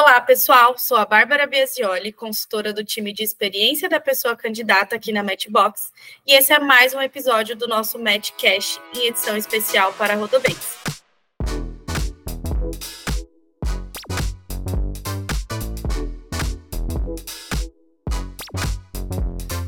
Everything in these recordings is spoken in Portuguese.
Olá, pessoal. Sou a Bárbara Biasioli, consultora do time de experiência da pessoa candidata aqui na Matchbox, e esse é mais um episódio do nosso Matchcast em edição especial para Rodobens.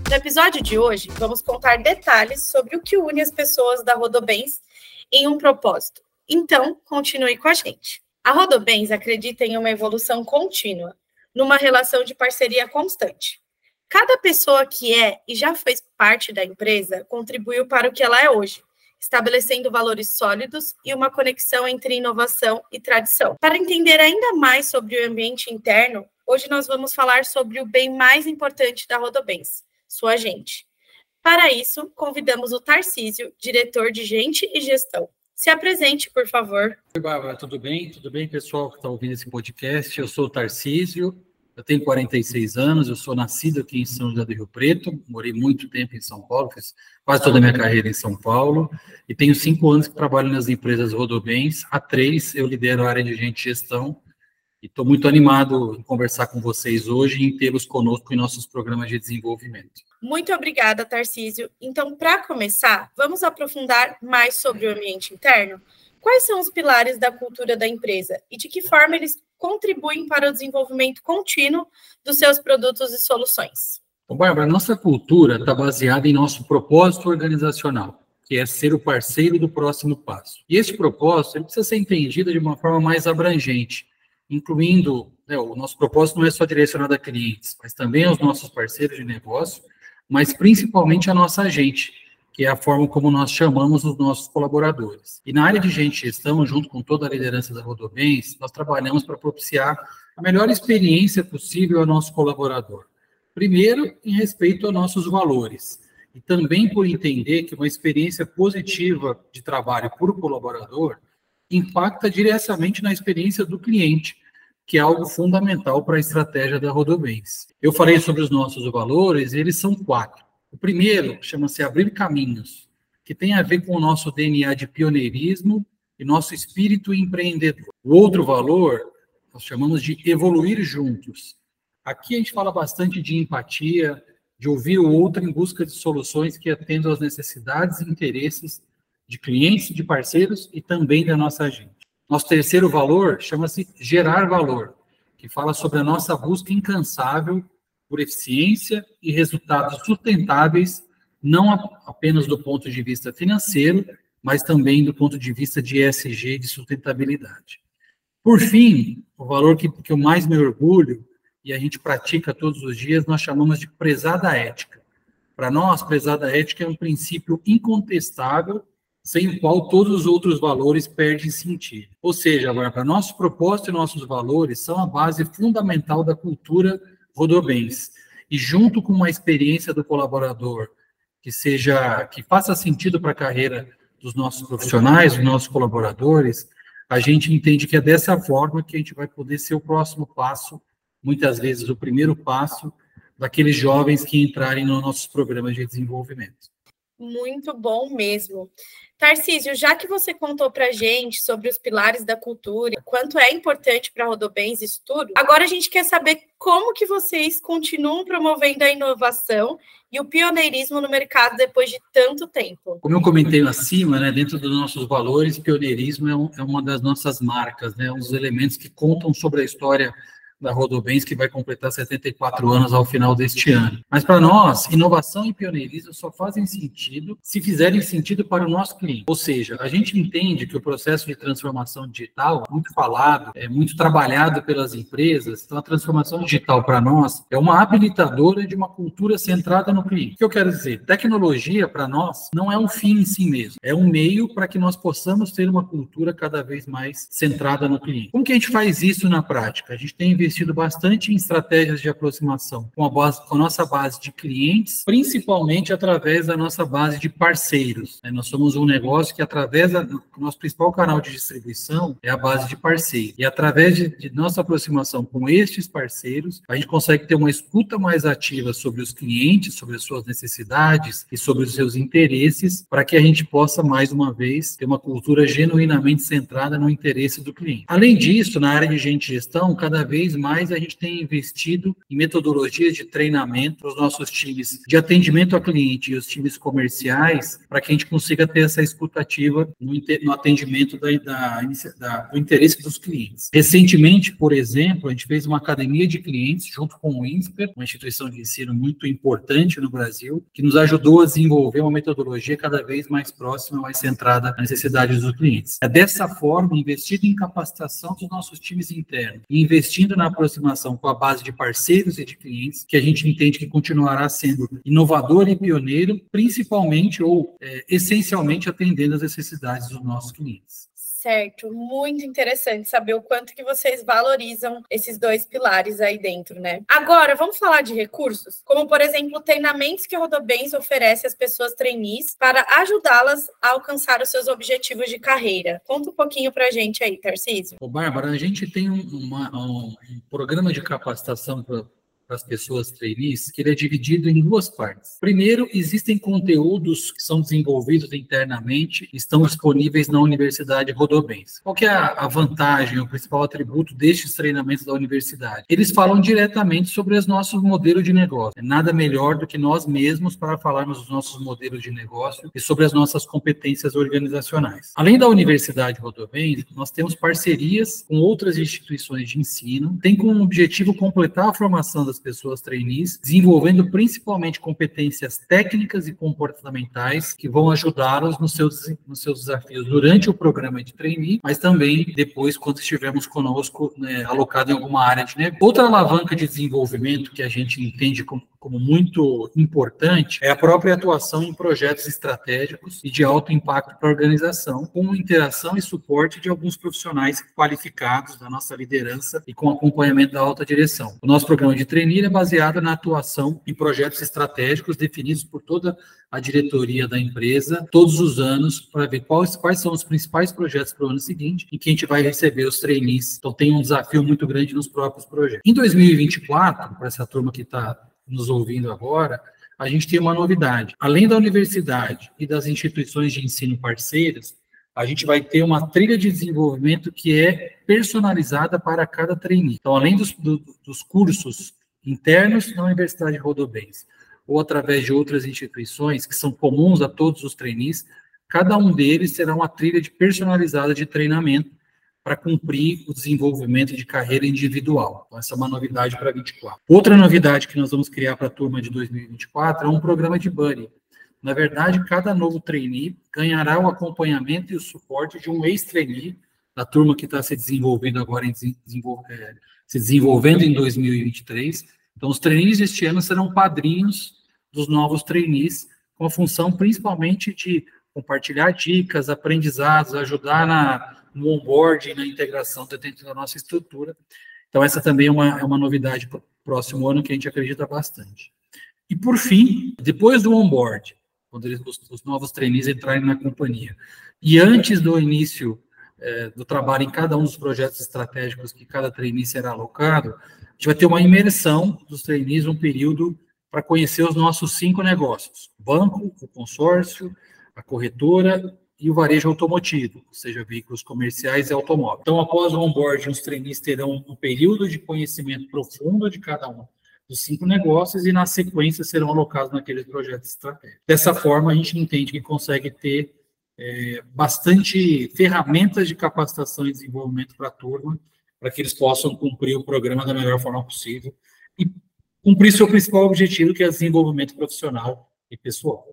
No episódio de hoje, vamos contar detalhes sobre o que une as pessoas da Rodobens em um propósito. Então, continue com a gente. A Rodobens acredita em uma evolução contínua, numa relação de parceria constante. Cada pessoa que é e já fez parte da empresa contribuiu para o que ela é hoje, estabelecendo valores sólidos e uma conexão entre inovação e tradição. Para entender ainda mais sobre o ambiente interno, hoje nós vamos falar sobre o bem mais importante da Rodobens, sua gente. Para isso, convidamos o Tarcísio, diretor de Gente e Gestão. Se apresente, por favor. Oi, Bárbara, tudo bem? Tudo bem, pessoal que está ouvindo esse podcast? Eu sou o Tarcísio, eu tenho 46 anos, eu sou nascido aqui em São José do Rio Preto, morei muito tempo em São Paulo, fiz quase toda a minha carreira em São Paulo, e tenho cinco anos que trabalho nas empresas Rodobens. Há três, eu lidero a área de gente gestão, e estou muito animado em conversar com vocês hoje e em tê-los conosco em nossos programas de desenvolvimento. Muito obrigada, Tarcísio. Então, para começar, vamos aprofundar mais sobre o ambiente interno? Quais são os pilares da cultura da empresa e de que forma eles contribuem para o desenvolvimento contínuo dos seus produtos e soluções? Bom, Bárbara, nossa cultura está baseada em nosso propósito organizacional, que é ser o parceiro do próximo passo. E esse propósito precisa ser entendido de uma forma mais abrangente, incluindo né, o nosso propósito não é só direcionado a clientes, mas também aos nossos parceiros de negócio mas principalmente a nossa gente, que é a forma como nós chamamos os nossos colaboradores. E na área de gente gestão, junto com toda a liderança da Rodobens, nós trabalhamos para propiciar a melhor experiência possível ao nosso colaborador. Primeiro, em respeito aos nossos valores, e também por entender que uma experiência positiva de trabalho por colaborador impacta diretamente na experiência do cliente, que é algo fundamental para a estratégia da Rodobens. Eu falei sobre os nossos valores, eles são quatro. O primeiro chama-se Abrir Caminhos, que tem a ver com o nosso DNA de pioneirismo e nosso espírito empreendedor. O outro valor nós chamamos de Evoluir Juntos. Aqui a gente fala bastante de empatia, de ouvir o outro em busca de soluções que atendam às necessidades e interesses de clientes, de parceiros e também da nossa gente. Nosso terceiro valor chama-se gerar valor, que fala sobre a nossa busca incansável por eficiência e resultados sustentáveis, não apenas do ponto de vista financeiro, mas também do ponto de vista de ESG, de sustentabilidade. Por fim, o valor que, que eu mais me orgulho, e a gente pratica todos os dias, nós chamamos de prezada ética. Para nós, prezada ética é um princípio incontestável sem o qual todos os outros valores perdem sentido. Ou seja, agora, nosso propósito e nossos valores são a base fundamental da cultura Rodobens. E junto com uma experiência do colaborador que seja que faça sentido para a carreira dos nossos profissionais, dos nossos colaboradores, a gente entende que é dessa forma que a gente vai poder ser o próximo passo, muitas vezes o primeiro passo daqueles jovens que entrarem nos nossos programas de desenvolvimento. Muito bom mesmo. Tarcísio, já que você contou para gente sobre os pilares da cultura, quanto é importante para Rodobens isso tudo, agora a gente quer saber como que vocês continuam promovendo a inovação e o pioneirismo no mercado depois de tanto tempo. Como eu comentei acima, né, dentro dos nossos valores, pioneirismo é, um, é uma das nossas marcas, né, um dos elementos que contam sobre a história da Rodobens, que vai completar 74 anos ao final deste ano. Mas para nós, inovação e pioneirismo só fazem sentido se fizerem sentido para o nosso cliente. Ou seja, a gente entende que o processo de transformação digital, muito falado, é muito trabalhado pelas empresas, então a transformação digital para nós é uma habilitadora de uma cultura centrada no cliente. O que eu quero dizer? Tecnologia para nós não é um fim em si mesmo, é um meio para que nós possamos ter uma cultura cada vez mais centrada no cliente. Como que a gente faz isso na prática? A gente tem investido investido bastante em estratégias de aproximação com a, base, com a nossa base de clientes, principalmente através da nossa base de parceiros. Né? Nós somos um negócio que, através do nosso principal canal de distribuição, é a base de parceiros. E através de, de nossa aproximação com estes parceiros, a gente consegue ter uma escuta mais ativa sobre os clientes, sobre as suas necessidades e sobre os seus interesses, para que a gente possa, mais uma vez, ter uma cultura genuinamente centrada no interesse do cliente. Além disso, na área de gente gestão, cada vez mais a gente tem investido em metodologias de treinamento para os nossos times de atendimento ao cliente e os times comerciais, para que a gente consiga ter essa escutativa no, no atendimento da, da, da, do interesse dos clientes. Recentemente, por exemplo, a gente fez uma academia de clientes junto com o INSPER, uma instituição de ensino muito importante no Brasil, que nos ajudou a desenvolver uma metodologia cada vez mais próxima, mais centrada nas necessidades dos clientes. É dessa forma, investindo em capacitação dos nossos times internos e investindo na aproximação com a base de parceiros e de clientes, que a gente entende que continuará sendo inovador e pioneiro, principalmente ou é, essencialmente atendendo às necessidades dos nossos clientes. Certo, muito interessante saber o quanto que vocês valorizam esses dois pilares aí dentro, né? Agora, vamos falar de recursos, como por exemplo, treinamentos que a Rodobens oferece às pessoas trainees para ajudá-las a alcançar os seus objetivos de carreira. Conta um pouquinho para a gente aí, Tarcísio. Ô, Bárbara, a gente tem um, uma, um programa de capacitação para as pessoas trainees, que ele é dividido em duas partes. Primeiro, existem conteúdos que são desenvolvidos internamente e estão disponíveis na Universidade Rodobens. Qual é a, vantagem, o principal atributo destes treinamentos da universidade? Eles falam diretamente sobre os nossos modelos de negócio. É nada melhor do que nós mesmos para falarmos dos nossos modelos de negócio e sobre as nossas competências organizacionais. Além da Universidade Rodobens, nós temos parcerias com outras instituições de ensino, tem como objetivo completar a formação das pessoas trainees, desenvolvendo principalmente competências técnicas e comportamentais que vão ajudá-los nos seus, nos seus desafios durante o programa de trainee, mas também depois, quando estivermos conosco, né, alocado em alguma área de negócio. Outra alavanca de desenvolvimento que a gente entende como como muito importante é a própria atuação em projetos estratégicos e de alto impacto para a organização, com interação e suporte de alguns profissionais qualificados da nossa liderança e com acompanhamento da alta direção. O nosso programa de trainee é baseado na atuação em projetos estratégicos definidos por toda a diretoria da empresa todos os anos para ver quais, quais são os principais projetos para o ano seguinte e que a gente vai receber os trainees. Então tem um desafio muito grande nos próprios projetos. Em 2024, para essa turma que está nos ouvindo agora, a gente tem uma novidade. Além da universidade e das instituições de ensino parceiras, a gente vai ter uma trilha de desenvolvimento que é personalizada para cada trainee. Então, além dos, do, dos cursos internos na Universidade Rodobens, ou através de outras instituições que são comuns a todos os trainees, cada um deles será uma trilha de personalizada de treinamento para cumprir o desenvolvimento de carreira individual. Então, essa é uma novidade para 24. Outra novidade que nós vamos criar para a turma de 2024 é um programa de buddy. Na verdade, cada novo trainee ganhará o acompanhamento e o suporte de um ex-trainee da turma que está se desenvolvendo agora, em desenvol é, se desenvolvendo em 2023. Então, os trainees deste ano serão padrinhos dos novos trainees, com a função principalmente de compartilhar dicas, aprendizados, ajudar na no onboarding, na integração dentro da nossa estrutura. Então, essa também é uma, é uma novidade para o próximo ano que a gente acredita bastante. E, por fim, depois do onboard, quando eles, os, os, novos trainees entrarem na companhia, e antes do início é, do trabalho em cada um dos projetos estratégicos que cada trainee será alocado, a gente vai ter uma imersão dos trainees, um período para conhecer os nossos cinco negócios: o banco, o consórcio, a corretora e o varejo automotivo, ou seja, veículos comerciais e automóveis. Então, após o onboarding, os trainees terão um período de conhecimento profundo de cada um dos cinco negócios e, na sequência, serão alocados naqueles projetos estratégicos. Dessa forma, a gente entende que consegue ter é, bastante ferramentas de capacitação e desenvolvimento para a turma, para que eles possam cumprir o programa da melhor forma possível e cumprir seu principal objetivo, que é desenvolvimento profissional e pessoal.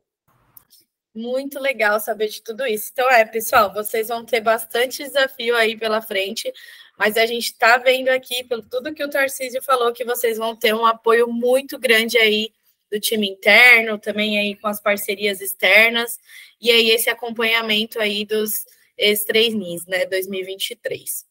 Muito legal saber de tudo isso. Então, é, pessoal, vocês vão ter bastante desafio aí pela frente, mas a gente está vendo aqui, pelo tudo que o Tarcísio falou, que vocês vão ter um apoio muito grande aí do time interno, também aí com as parcerias externas, e aí esse acompanhamento aí dos ex-trainees, né, 2023.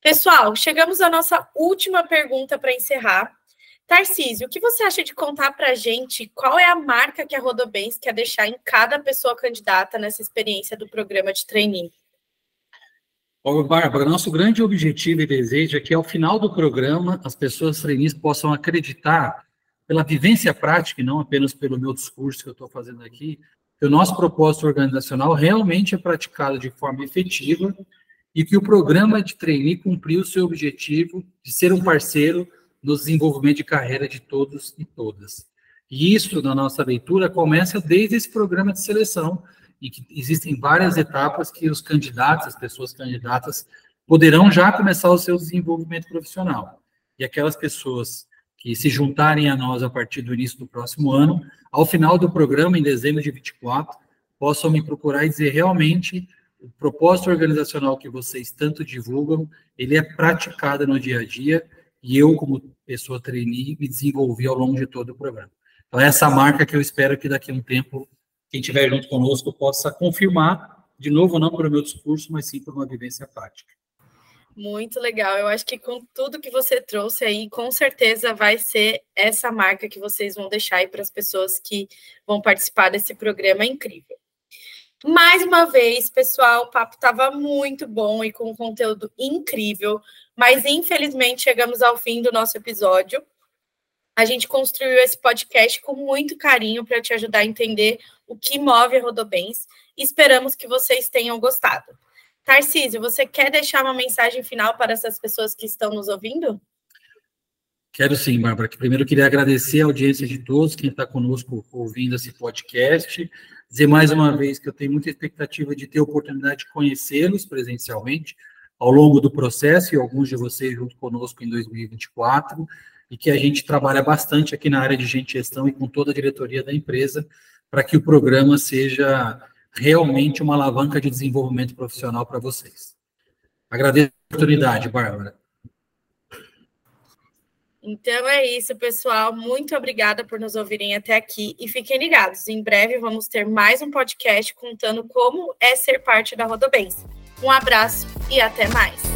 Pessoal, chegamos à nossa última pergunta para encerrar. Tarcísio, o que você acha de contar para a gente qual é a marca que a Rodobens quer deixar em cada pessoa candidata nessa experiência do programa de trainee? Ô, Bárbara, nosso grande objetivo e desejo é que ao final do programa as pessoas trainees possam acreditar pela vivência prática e não apenas pelo meu discurso que eu estou fazendo aqui, que o nosso propósito organizacional realmente é praticado de forma efetiva e que o programa de trainee cumpriu o seu objetivo de ser um parceiro no desenvolvimento de carreira de todos e todas. E isso, na nossa leitura, começa desde esse programa de seleção, em que existem várias etapas que os candidatos, as pessoas candidatas, poderão já começar o seu desenvolvimento profissional. E aquelas pessoas que se juntarem a nós a partir do início do próximo ano, ao final do programa, em dezembro de 24, possam me procurar e dizer realmente o propósito organizacional que vocês tanto divulgam, ele é praticado no dia a dia e eu, como pessoa trainee, me desenvolvi ao longo de todo o programa. Então, é essa marca que eu espero que daqui a um tempo, quem estiver junto conosco possa confirmar, de novo, não por meu discurso, mas sim por uma vivência prática. Muito legal. Eu acho que com tudo que você trouxe aí, com certeza vai ser essa marca que vocês vão deixar aí para as pessoas que vão participar desse programa incrível. Mais uma vez, pessoal, o papo estava muito bom e com um conteúdo incrível, mas infelizmente chegamos ao fim do nosso episódio. A gente construiu esse podcast com muito carinho para te ajudar a entender o que move a Rodobens e esperamos que vocês tenham gostado. Tarcísio, você quer deixar uma mensagem final para essas pessoas que estão nos ouvindo? Quero sim, Bárbara. Primeiro, queria agradecer a audiência de todos, quem está conosco ouvindo esse podcast. Dizer mais uma vez que eu tenho muita expectativa de ter a oportunidade de conhecê-los presencialmente ao longo do processo e alguns de vocês junto conosco em 2024 e que a gente trabalha bastante aqui na área de gente gestão e com toda a diretoria da empresa para que o programa seja realmente uma alavanca de desenvolvimento profissional para vocês. Agradeço a oportunidade, Bárbara. Então é isso, pessoal. Muito obrigada por nos ouvirem até aqui e fiquem ligados. Em breve vamos ter mais um podcast contando como é ser parte da Rodobens. Um abraço e até mais.